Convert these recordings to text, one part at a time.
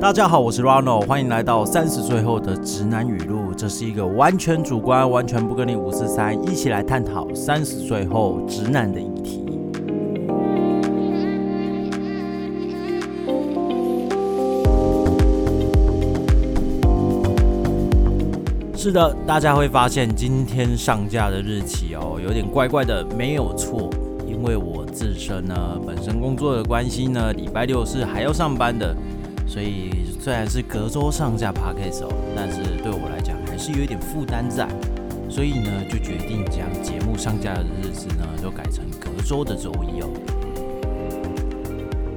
大家好，我是 Ronald，欢迎来到三十岁后的直男语录。这是一个完全主观、完全不跟你五四三，一起来探讨三十岁后直男的议题。是的，大家会发现今天上架的日期哦，有点怪怪的，没有错，因为我自身呢，本身工作的关系呢，礼拜六是还要上班的。所以虽然是隔周上架 podcast 哦，但是对我来讲还是有一点负担在，所以呢就决定将节目上架的日子呢都改成隔周的周一哦。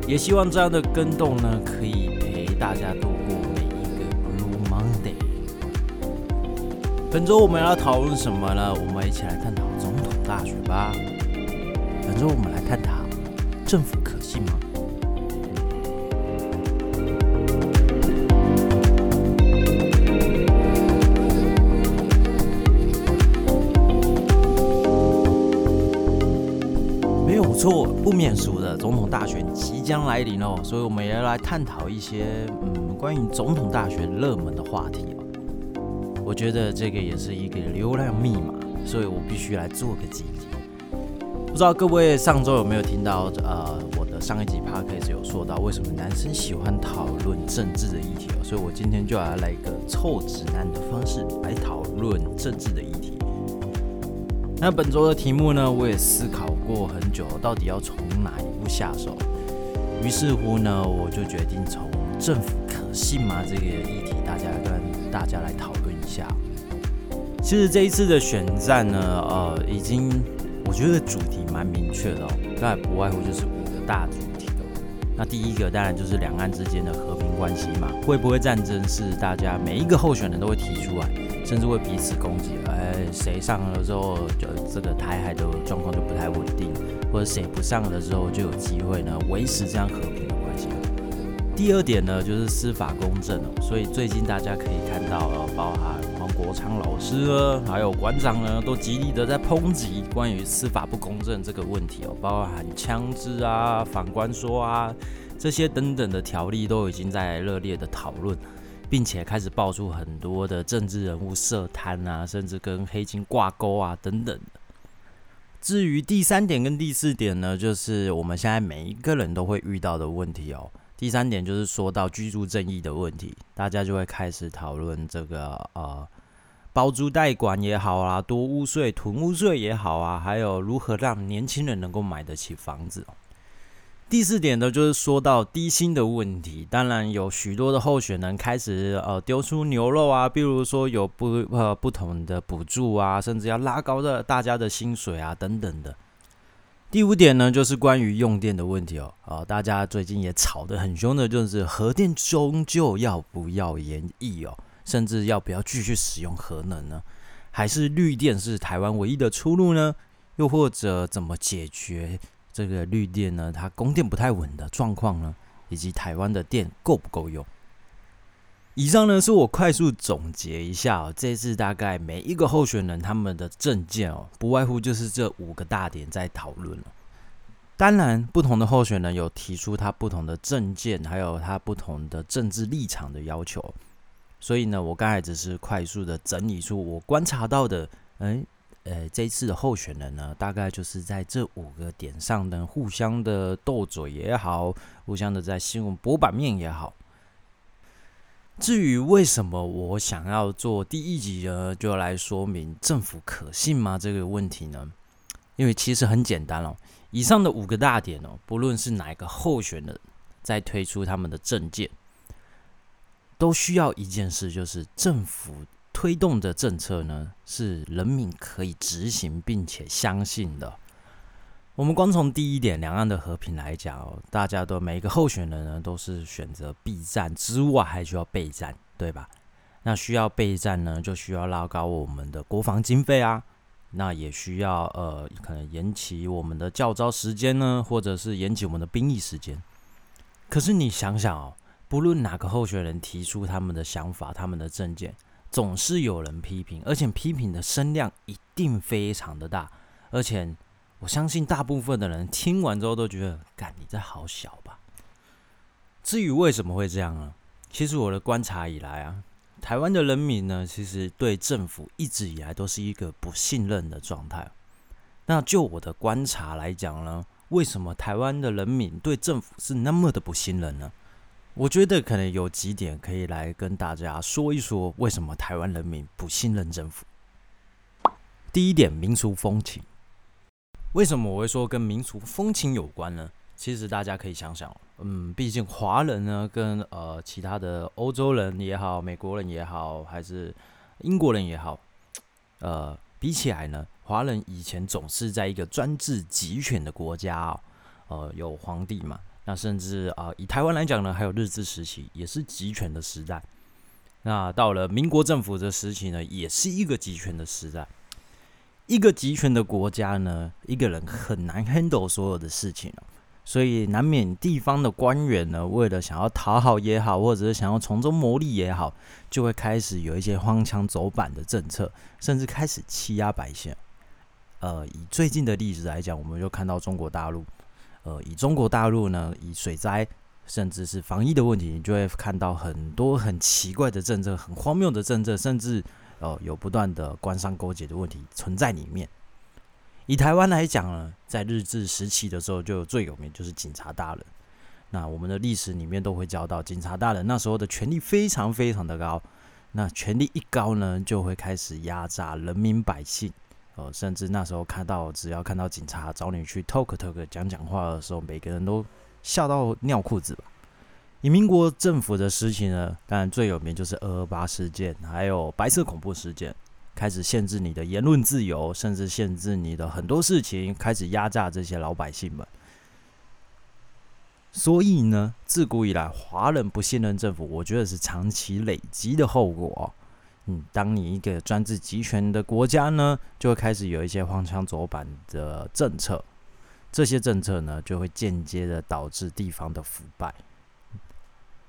也希望这样的跟动呢可以陪大家度过每一个 Blue Monday。本周我们要讨论什么呢？我们一起来探讨总统大选吧。本周我们来探讨政府免俗的总统大选即将来临哦，所以我们也要来探讨一些嗯关于总统大选热门的话题哦。我觉得这个也是一个流量密码，所以我必须来做个集结。不知道各位上周有没有听到呃我的上一集 podcast 有说到为什么男生喜欢讨论政治的议题，所以我今天就要来一个臭直男的方式来讨论政治的议题。那本周的题目呢，我也思考。过很久，到底要从哪一步下手？于是乎呢，我就决定从政府可信吗这个议题，大家跟大家来讨论一下。其实这一次的选战呢，呃，已经我觉得主题蛮明确的哦，那不外乎就是五个大主题哦。那第一个当然就是两岸之间的和平关系嘛，会不会战争是大家每一个候选人都会提出来，甚至会彼此攻击。哎，谁上了之后，就这个台海的状况就不太稳定，或者谁不上了之后，就有机会呢维持这样和平的关系。第二点呢，就是司法公正哦，所以最近大家可以看到，呃，包含黄国昌老师啊，还有馆长呢，都极力的在抨击关于司法不公正这个问题哦，包含枪支啊、反官说啊这些等等的条例，都已经在热烈的讨论。并且开始爆出很多的政治人物涉贪啊，甚至跟黑金挂钩啊等等。至于第三点跟第四点呢，就是我们现在每一个人都会遇到的问题哦。第三点就是说到居住正义的问题，大家就会开始讨论这个呃包租代管也好啊，多屋税、囤屋税也好啊，还有如何让年轻人能够买得起房子。第四点呢，就是说到低薪的问题。当然，有许多的候选人开始呃丢出牛肉啊，比如说有不呃不同的补助啊，甚至要拉高的大家的薪水啊等等的。第五点呢，就是关于用电的问题哦。啊，大家最近也吵得很凶的，就是核电终究要不要延役哦，甚至要不要继续使用核能呢？还是绿电是台湾唯一的出路呢？又或者怎么解决？这个绿电呢，它供电不太稳的状况呢，以及台湾的电够不够用？以上呢是我快速总结一下哦，这次大概每一个候选人他们的证件哦，不外乎就是这五个大点在讨论了。当然，不同的候选人有提出他不同的证件，还有他不同的政治立场的要求。所以呢，我刚才只是快速的整理出我观察到的，哎。呃，这一次的候选人呢，大概就是在这五个点上呢，互相的斗嘴也好，互相的在新闻博版面也好。至于为什么我想要做第一集呢，就来说明政府可信吗这个问题呢？因为其实很简单哦，以上的五个大点哦，不论是哪一个候选人，在推出他们的政见，都需要一件事，就是政府。推动的政策呢，是人民可以执行并且相信的。我们光从第一点，两岸的和平来讲，大家都每一个候选人呢，都是选择避战之外，还需要备战，对吧？那需要备战呢，就需要拉高我们的国防经费啊，那也需要呃，可能延期我们的教招时间呢，或者是延期我们的兵役时间。可是你想想哦，不论哪个候选人提出他们的想法，他们的政见。总是有人批评，而且批评的声量一定非常的大，而且我相信大部分的人听完之后都觉得，干你这好小吧。至于为什么会这样呢？其实我的观察以来啊，台湾的人民呢，其实对政府一直以来都是一个不信任的状态。那就我的观察来讲呢，为什么台湾的人民对政府是那么的不信任呢？我觉得可能有几点可以来跟大家说一说，为什么台湾人民不信任政府。第一点，民俗风情。为什么我会说跟民俗风情有关呢？其实大家可以想想，嗯，毕竟华人呢，跟呃其他的欧洲人也好，美国人也好，还是英国人也好，呃，比起来呢，华人以前总是在一个专制集权的国家哦，呃，有皇帝嘛，那甚至啊，以台湾来讲呢，还有日治时期也是集权的时代。那到了民国政府的时期呢，也是一个集权的时代。一个集权的国家呢，一个人很难 handle 所有的事情所以难免地方的官员呢，为了想要讨好也好，或者是想要从中牟利也好，就会开始有一些荒腔走板的政策，甚至开始欺压百姓。呃，以最近的例子来讲，我们就看到中国大陆。呃，以中国大陆呢，以水灾甚至是防疫的问题，你就会看到很多很奇怪的政策，很荒谬的政策，甚至。哦，有不断的官商勾结的问题存在里面。以台湾来讲呢，在日治时期的时候，就最有名就是警察大人。那我们的历史里面都会教到，警察大人那时候的权力非常非常的高。那权力一高呢，就会开始压榨人民百姓。甚至那时候看到，只要看到警察找你去 talk talk 讲讲话的时候，每个人都吓到尿裤子吧。以民国政府的事情呢，当然最有名就是二二八事件，还有白色恐怖事件，开始限制你的言论自由，甚至限制你的很多事情，开始压榨这些老百姓们。所以呢，自古以来，华人不信任政府，我觉得是长期累积的后果。嗯，当你一个专制集权的国家呢，就会开始有一些荒腔走板的政策，这些政策呢，就会间接的导致地方的腐败。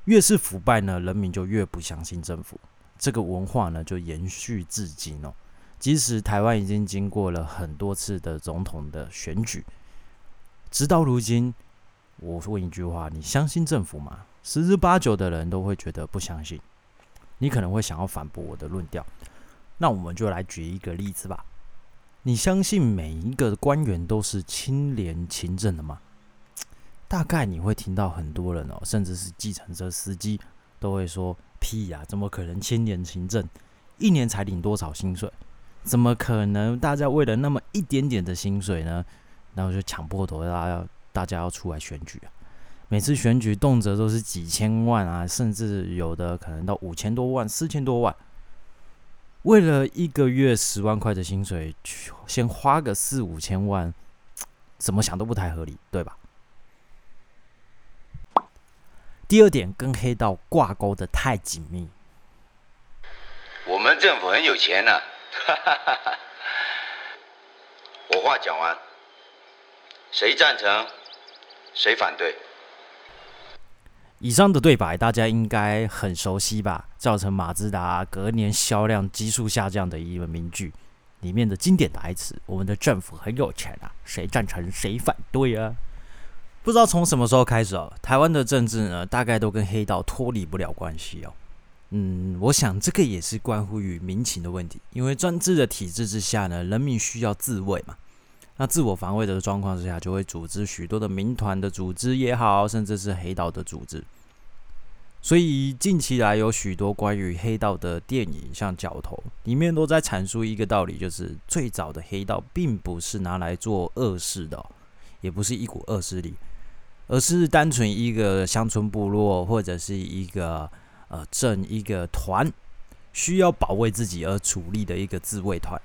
越是腐败呢，人民就越不相信政府。这个文化呢，就延续至今哦。即使台湾已经经过了很多次的总统的选举，直到如今，我问一句话：你相信政府吗？十之八九的人都会觉得不相信。你可能会想要反驳我的论调，那我们就来举一个例子吧。你相信每一个官员都是清廉勤政的吗？大概你会听到很多人哦，甚至是计程车司机都会说：“屁呀，怎么可能清廉勤政，一年才领多少薪水？怎么可能？大家为了那么一点点的薪水呢？然后就强迫头大家要大家要出来选举啊！每次选举动辄都是几千万啊，甚至有的可能到五千多万、四千多万，为了一个月十万块的薪水，先花个四五千万，怎么想都不太合理，对吧？”第二点，跟黑道挂钩的太紧密。我们政府很有钱呐，我话讲完，谁赞成，谁反对？以上的对白大家应该很熟悉吧？造成马自达隔年销量急速下降的一个名句，里面的经典台词：“我们的政府很有钱啊，谁赞成，谁反对啊？”不知道从什么时候开始哦，台湾的政治呢，大概都跟黑道脱离不了关系哦。嗯，我想这个也是关乎于民情的问题，因为专制的体制之下呢，人民需要自卫嘛。那自我防卫的状况之下，就会组织许多的民团的组织也好，甚至是黑道的组织。所以近期来有许多关于黑道的电影，像《角头》里面都在阐述一个道理，就是最早的黑道并不是拿来做恶事的，也不是一股恶势力。而是单纯一个乡村部落或者是一个呃镇一个团需要保卫自己而处立的一个自卫团，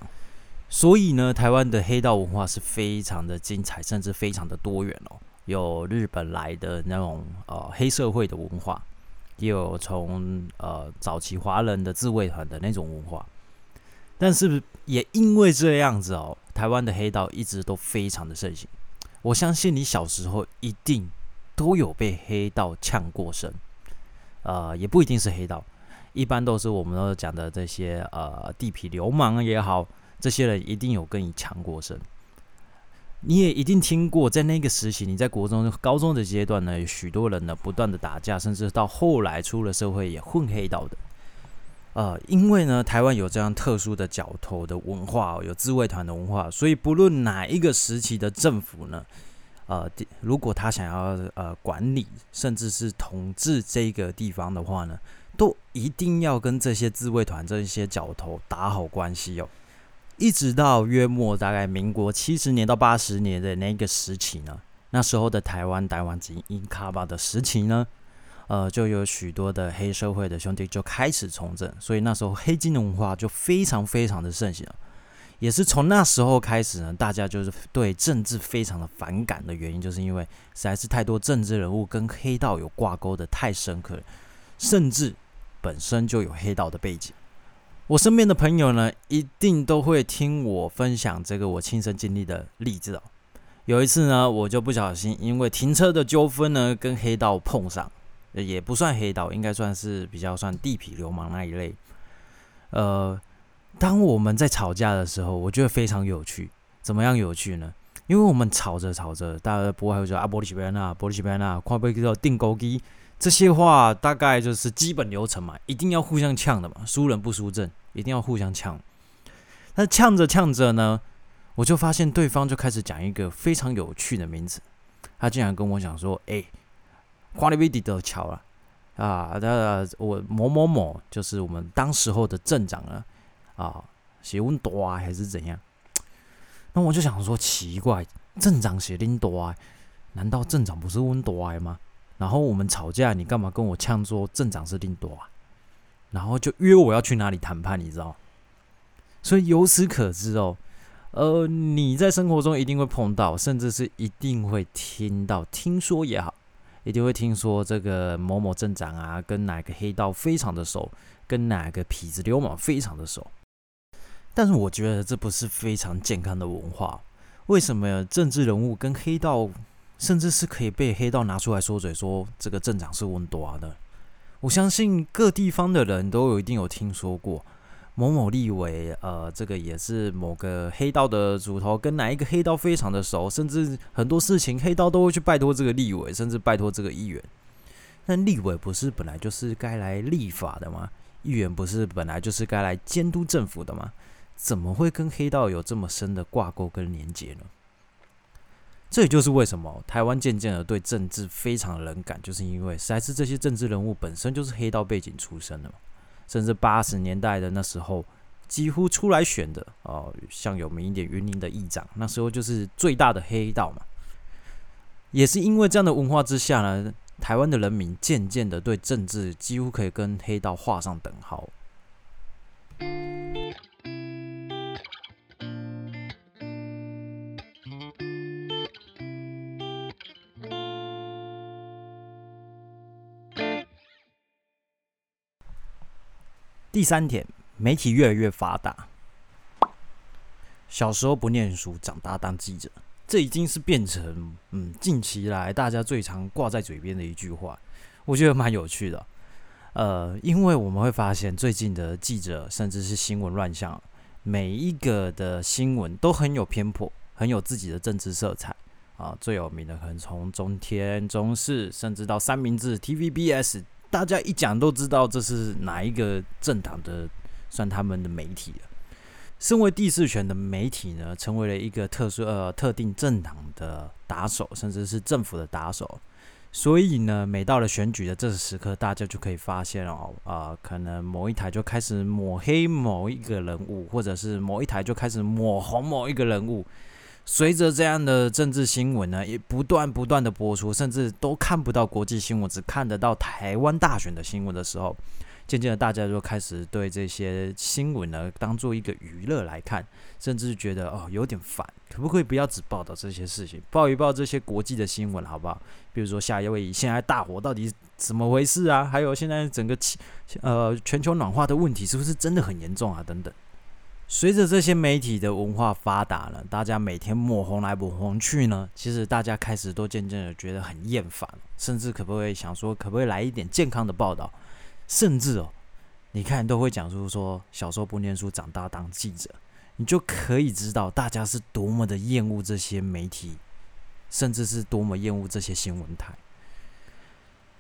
所以呢，台湾的黑道文化是非常的精彩，甚至非常的多元哦。有日本来的那种呃黑社会的文化，也有从呃早期华人的自卫团的那种文化。但是也因为这样子哦，台湾的黑道一直都非常的盛行。我相信你小时候一定。都有被黑道呛过身，呃，也不一定是黑道，一般都是我们都讲的这些呃地痞流氓也好，这些人一定有跟你强过身。你也一定听过，在那个时期，你在国中、高中的阶段呢，有许多人呢不断的打架，甚至到后来出了社会也混黑道的。呃，因为呢，台湾有这样特殊的角头的文化，有自卫团的文化，所以不论哪一个时期的政府呢，呃，如果他想要呃管理，甚至是统治这个地方的话呢，都一定要跟这些自卫团这些角头打好关系哦。一直到约莫大概民国七十年到八十年的那个时期呢，那时候的台湾台湾及英卡巴的时期呢，呃，就有许多的黑社会的兄弟就开始从政，所以那时候黑金文化就非常非常的盛行了。也是从那时候开始呢，大家就是对政治非常的反感的原因，就是因为实在是太多政治人物跟黑道有挂钩的太深刻，甚至本身就有黑道的背景。我身边的朋友呢，一定都会听我分享这个我亲身经历的例子哦。有一次呢，我就不小心因为停车的纠纷呢，跟黑道碰上，也不算黑道，应该算是比较算地痞流氓那一类。呃，当我们在吵架的时候，我觉得非常有趣。怎么样有趣呢？因为我们吵着吵着，大家不会还会说啊，玻璃西边那，玻璃西边那，快被叫定钩机。这些话大概就是基本流程嘛，一定要互相呛的嘛，输人不输阵，一定要互相呛。那呛着呛着呢，我就发现对方就开始讲一个非常有趣的名字，他竟然跟我讲说：“哎，花里威迪的桥了啊！那我某某某就是我们当时候的镇长了啊，写温多啊还是怎样？”那我就想说奇怪，镇长写林多啊，难道镇长不是温多吗？然后我们吵架，你干嘛跟我呛说镇长是林多啊？然后就约我要去哪里谈判，你知道？所以由此可知哦，呃，你在生活中一定会碰到，甚至是一定会听到，听说也好，一定会听说这个某某镇长啊，跟哪个黑道非常的熟，跟哪个痞子流氓非常的熟。但是我觉得这不是非常健康的文化。为什么政治人物跟黑道？甚至是可以被黑道拿出来说嘴，说这个镇长是温多啊的。我相信各地方的人都有一定有听说过某某立委，呃，这个也是某个黑道的主头，跟哪一个黑道非常的熟，甚至很多事情黑道都会去拜托这个立委，甚至拜托这个议员。那立委不是本来就是该来立法的吗？议员不是本来就是该来监督政府的吗？怎么会跟黑道有这么深的挂钩跟连结呢？这也就是为什么台湾渐渐的对政治非常冷感，就是因为实在是这些政治人物本身就是黑道背景出身的嘛，甚至八十年代的那时候，几乎出来选的哦，像有名一点云林的议长，那时候就是最大的黑道嘛。也是因为这样的文化之下呢，台湾的人民渐渐的对政治几乎可以跟黑道画上等号。第三点，媒体越来越发达。小时候不念书，长大当记者，这已经是变成嗯近期来大家最常挂在嘴边的一句话。我觉得蛮有趣的。呃，因为我们会发现最近的记者甚至是新闻乱象，每一个的新闻都很有偏颇，很有自己的政治色彩啊。最有名的可能从中天、中视，甚至到三明治、TVBS。大家一讲都知道这是哪一个政党的，算他们的媒体了。身为第四权的媒体呢，成为了一个特殊呃特定政党的打手，甚至是政府的打手。所以呢，每到了选举的这个时刻，大家就可以发现哦，啊，可能某一台就开始抹黑某一个人物，或者是某一台就开始抹红某一个人物。随着这样的政治新闻呢，也不断不断的播出，甚至都看不到国际新闻，只看得到台湾大选的新闻的时候，渐渐的大家就开始对这些新闻呢当做一个娱乐来看，甚至觉得哦有点烦，可不可以不要只报道这些事情，报一报这些国际的新闻好不好？比如说夏威夷现在大火到底怎么回事啊？还有现在整个气呃全球暖化的问题是不是真的很严重啊？等等。随着这些媒体的文化发达了，大家每天抹红来抹红去呢，其实大家开始都渐渐的觉得很厌烦，甚至可不可以想说，可不可以来一点健康的报道？甚至哦，你看都会讲出说，小时候不念书，长大当记者，你就可以知道大家是多么的厌恶这些媒体，甚至是多么厌恶这些新闻台。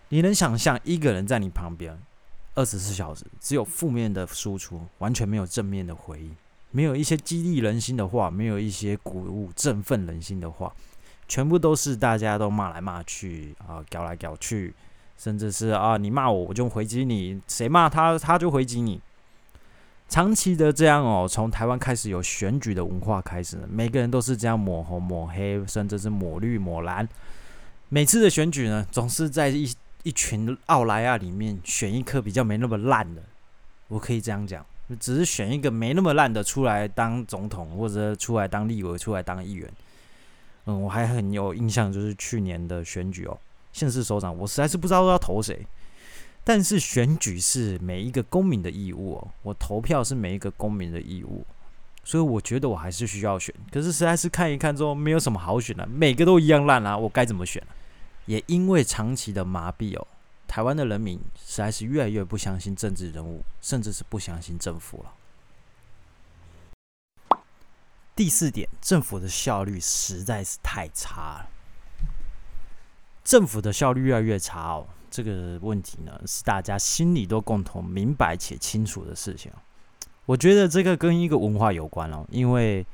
你能想象一个人在你旁边，二十四小时只有负面的输出，完全没有正面的回应，没有一些激励人心的话，没有一些鼓舞振奋人心的话，全部都是大家都骂来骂去啊，搞来搞去，甚至是啊，你骂我我就回击你，谁骂他他就回击你。长期的这样哦，从台湾开始有选举的文化开始，每个人都是这样抹红抹黑，甚至是抹绿抹蓝。每次的选举呢，总是在一一群奥莱亚里面选一颗比较没那么烂的。我可以这样讲，只是选一个没那么烂的出来当总统，或者出来当立委，出来当议员。嗯，我还很有印象，就是去年的选举哦，县市首长，我实在是不知道要投谁。但是选举是每一个公民的义务哦，我投票是每一个公民的义务，所以我觉得我还是需要选。可是实在是看一看之后，没有什么好选的，每个都一样烂啊，我该怎么选？也因为长期的麻痹哦，台湾的人民实在是越来越不相信政治人物，甚至是不相信政府了。第四点，政府的效率实在是太差了，政府的效率越来越差哦。这个问题呢，是大家心里都共同明白且清楚的事情。我觉得这个跟一个文化有关哦，因为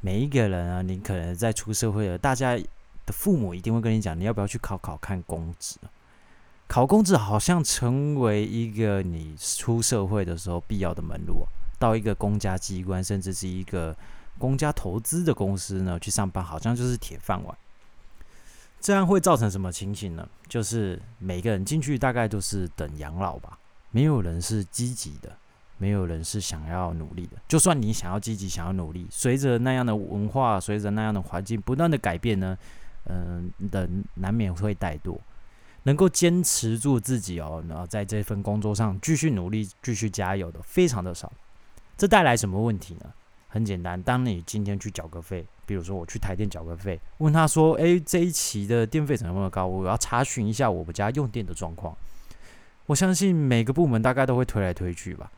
每一个人啊，你可能在出社会了，大家的父母一定会跟你讲，你要不要去考考看公职？考公职好像成为一个你出社会的时候必要的门路。到一个公家机关，甚至是一个公家投资的公司呢，去上班，好像就是铁饭碗。这样会造成什么情形呢？就是每个人进去大概都是等养老吧，没有人是积极的，没有人是想要努力的。就算你想要积极、想要努力，随着那样的文化，随着那样的环境不断的改变呢，嗯，人难免会怠惰。能够坚持住自己哦，然后在这份工作上继续努力、继续加油的非常的少。这带来什么问题呢？很简单，当你今天去缴个费。比如说我去台电缴个费，问他说：“诶，这一期的电费怎么那么高？我要查询一下我们家用电的状况。”我相信每个部门大概都会推来推去吧。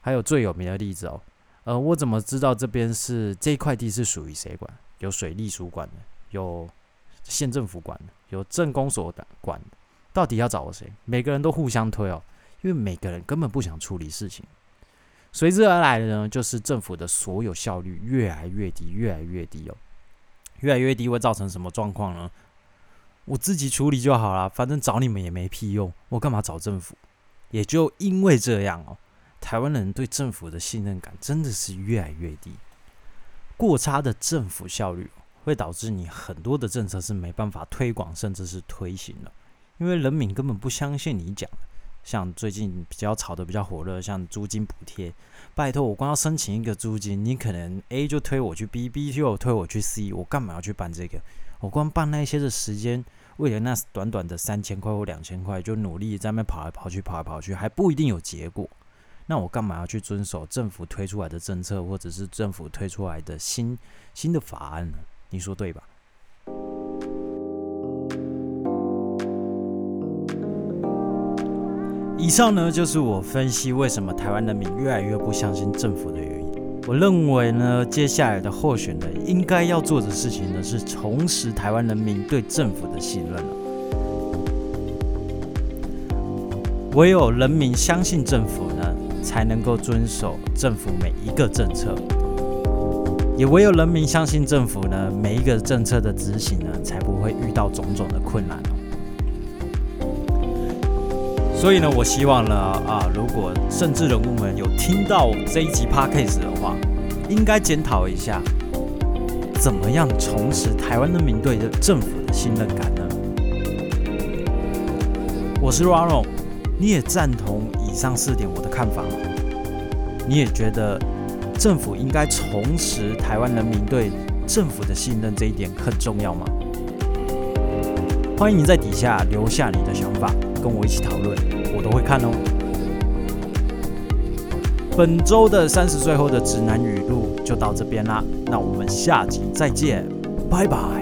还有最有名的例子哦，呃，我怎么知道这边是这块地是属于谁管？有水利署管的，有县政府管的，有政工所的管的，到底要找谁？每个人都互相推哦，因为每个人根本不想处理事情。随之而来的呢，就是政府的所有效率越来越低，越来越低哦，越来越低会造成什么状况呢？我自己处理就好了，反正找你们也没屁用，我干嘛找政府？也就因为这样哦，台湾人对政府的信任感真的是越来越低。过差的政府效率会导致你很多的政策是没办法推广，甚至是推行的，因为人民根本不相信你讲。像最近比较炒的比较火热，像租金补贴，拜托我光要申请一个租金，你可能 A 就推我去 B，B 就推我去 C，我干嘛要去办这个？我光办那些的时间，为了那短短的三千块或两千块，就努力在那跑来跑去，跑来跑去，还不一定有结果。那我干嘛要去遵守政府推出来的政策，或者是政府推出来的新新的法案呢？你说对吧？以上呢，就是我分析为什么台湾人民越来越不相信政府的原因。我认为呢，接下来的候选人应该要做的事情呢，是重拾台湾人民对政府的信任唯有人民相信政府呢，才能够遵守政府每一个政策；也唯有人民相信政府呢，每一个政策的执行呢，才不会遇到种种的困难。所以呢，我希望呢，啊，如果政治人物们有听到这一集 podcast 的话，应该检讨一下，怎么样重拾台湾人民对政府的信任感呢？我是 Ronald，你也赞同以上四点我的看法吗？你也觉得政府应该重拾台湾人民对政府的信任这一点很重要吗？欢迎你在底下留下你的想法。跟我一起讨论，我都会看哦。本周的三十岁后的直男语录就到这边啦，那我们下集再见，拜拜。